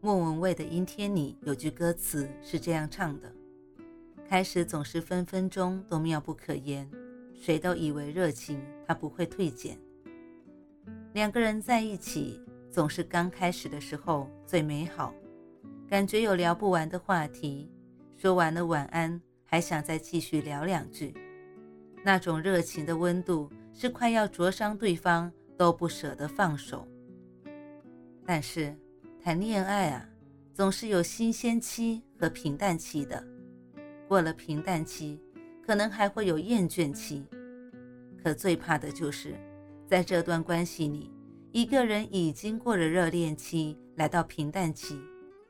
莫文蔚的《阴天》里有句歌词是这样唱的：“开始总是分分钟都妙不可言，谁都以为热情它不会退减。两个人在一起，总是刚开始的时候最美好，感觉有聊不完的话题，说完了晚安还想再继续聊两句，那种热情的温度是快要灼伤对方都不舍得放手。但是。”谈恋爱啊，总是有新鲜期和平淡期的。过了平淡期，可能还会有厌倦期。可最怕的就是，在这段关系里，一个人已经过了热恋期，来到平淡期，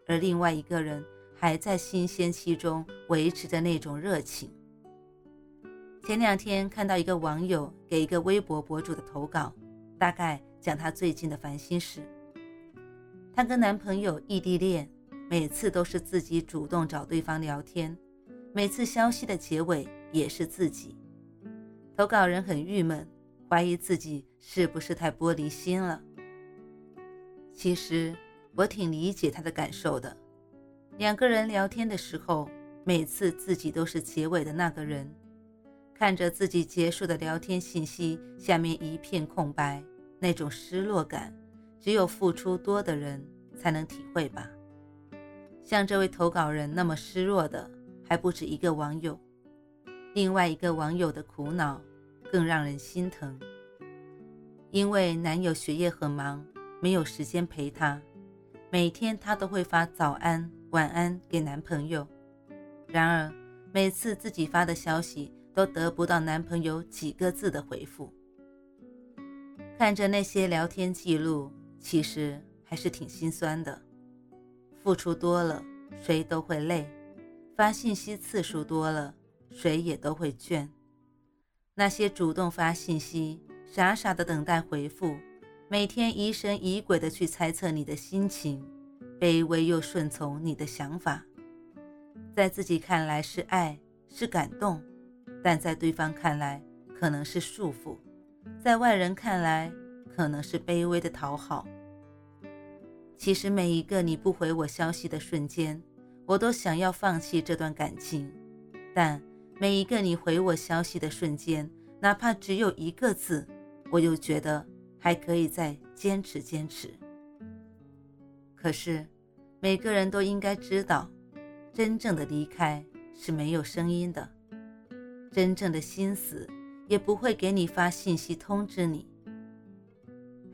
而另外一个人还在新鲜期中维持着那种热情。前两天看到一个网友给一个微博博主的投稿，大概讲他最近的烦心事。她跟男朋友异地恋，每次都是自己主动找对方聊天，每次消息的结尾也是自己。投稿人很郁闷，怀疑自己是不是太玻璃心了。其实我挺理解他的感受的。两个人聊天的时候，每次自己都是结尾的那个人，看着自己结束的聊天信息下面一片空白，那种失落感。只有付出多的人才能体会吧。像这位投稿人那么失落的还不止一个网友，另外一个网友的苦恼更让人心疼。因为男友学业很忙，没有时间陪她，每天她都会发早安、晚安给男朋友。然而每次自己发的消息都得不到男朋友几个字的回复。看着那些聊天记录。其实还是挺心酸的，付出多了，谁都会累；发信息次数多了，谁也都会倦。那些主动发信息、傻傻的等待回复、每天疑神疑鬼的去猜测你的心情、卑微又顺从你的想法，在自己看来是爱是感动，但在对方看来可能是束缚，在外人看来。可能是卑微的讨好。其实每一个你不回我消息的瞬间，我都想要放弃这段感情；但每一个你回我消息的瞬间，哪怕只有一个字，我又觉得还可以再坚持坚持。可是每个人都应该知道，真正的离开是没有声音的，真正的心死也不会给你发信息通知你。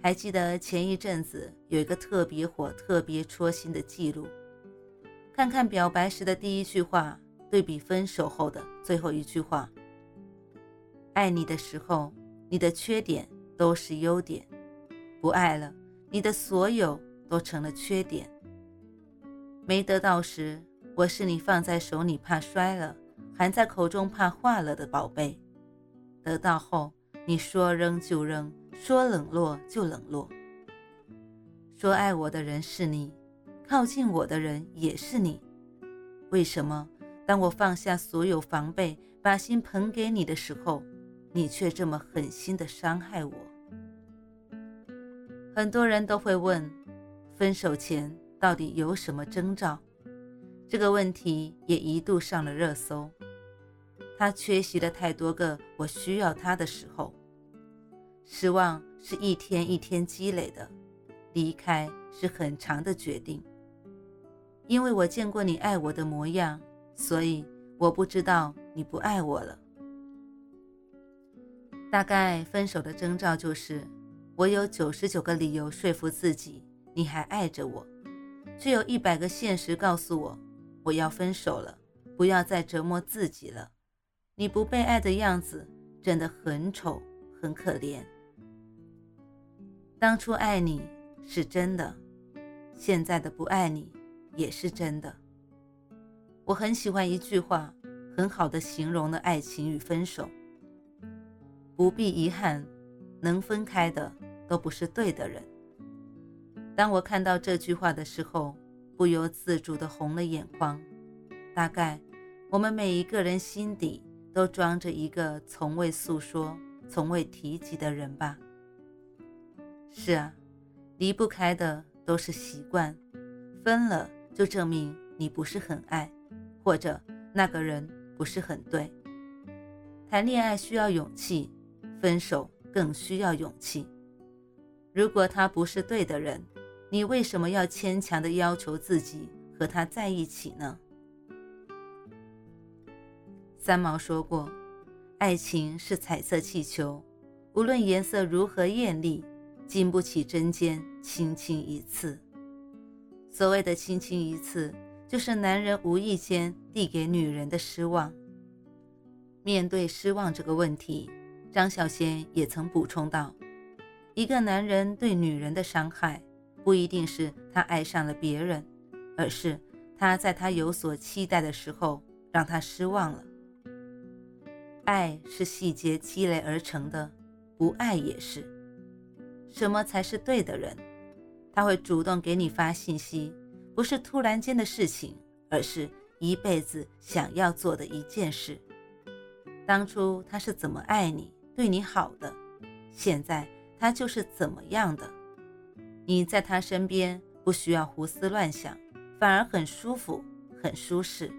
还记得前一阵子有一个特别火、特别戳心的记录，看看表白时的第一句话，对比分手后的最后一句话。爱你的时候，你的缺点都是优点；不爱了，你的所有都成了缺点。没得到时，我是你放在手里怕摔了，含在口中怕化了的宝贝；得到后，你说扔就扔。说冷落就冷落，说爱我的人是你，靠近我的人也是你，为什么当我放下所有防备，把心捧给你的时候，你却这么狠心的伤害我？很多人都会问，分手前到底有什么征兆？这个问题也一度上了热搜。他缺席了太多个我需要他的时候。失望是一天一天积累的，离开是很长的决定。因为我见过你爱我的模样，所以我不知道你不爱我了。大概分手的征兆就是，我有九十九个理由说服自己你还爱着我，却有一百个现实告诉我我要分手了，不要再折磨自己了。你不被爱的样子真的很丑，很可怜。当初爱你是真的，现在的不爱你也是真的。我很喜欢一句话，很好的形容了爱情与分手。不必遗憾，能分开的都不是对的人。当我看到这句话的时候，不由自主的红了眼眶。大概我们每一个人心底都装着一个从未诉说、从未提及的人吧。是啊，离不开的都是习惯，分了就证明你不是很爱，或者那个人不是很对。谈恋爱需要勇气，分手更需要勇气。如果他不是对的人，你为什么要牵强的要求自己和他在一起呢？三毛说过：“爱情是彩色气球，无论颜色如何艳丽，经不起针尖轻轻一刺。”所谓的轻轻一刺，就是男人无意间递给女人的失望。面对失望这个问题，张小娴也曾补充道：“一个男人对女人的伤害。”不一定是他爱上了别人，而是他在他有所期待的时候让他失望了。爱是细节积累而成的，不爱也是。什么才是对的人？他会主动给你发信息，不是突然间的事情，而是一辈子想要做的一件事。当初他是怎么爱你、对你好的，现在他就是怎么样的。你在他身边不需要胡思乱想，反而很舒服、很舒适。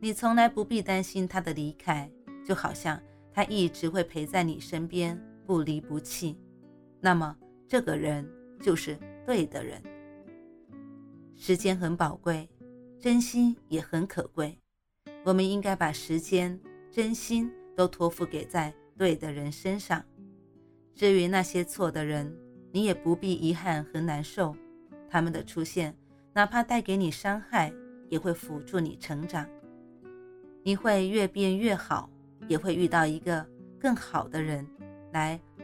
你从来不必担心他的离开，就好像他一直会陪在你身边，不离不弃。那么，这个人就是对的人。时间很宝贵，真心也很可贵。我们应该把时间、真心都托付给在对的人身上。至于那些错的人，你也不必遗憾和难受，他们的出现，哪怕带给你伤害，也会辅助你成长。你会越变越好，也会遇到一个更好的人，来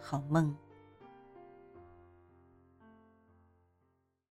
好梦。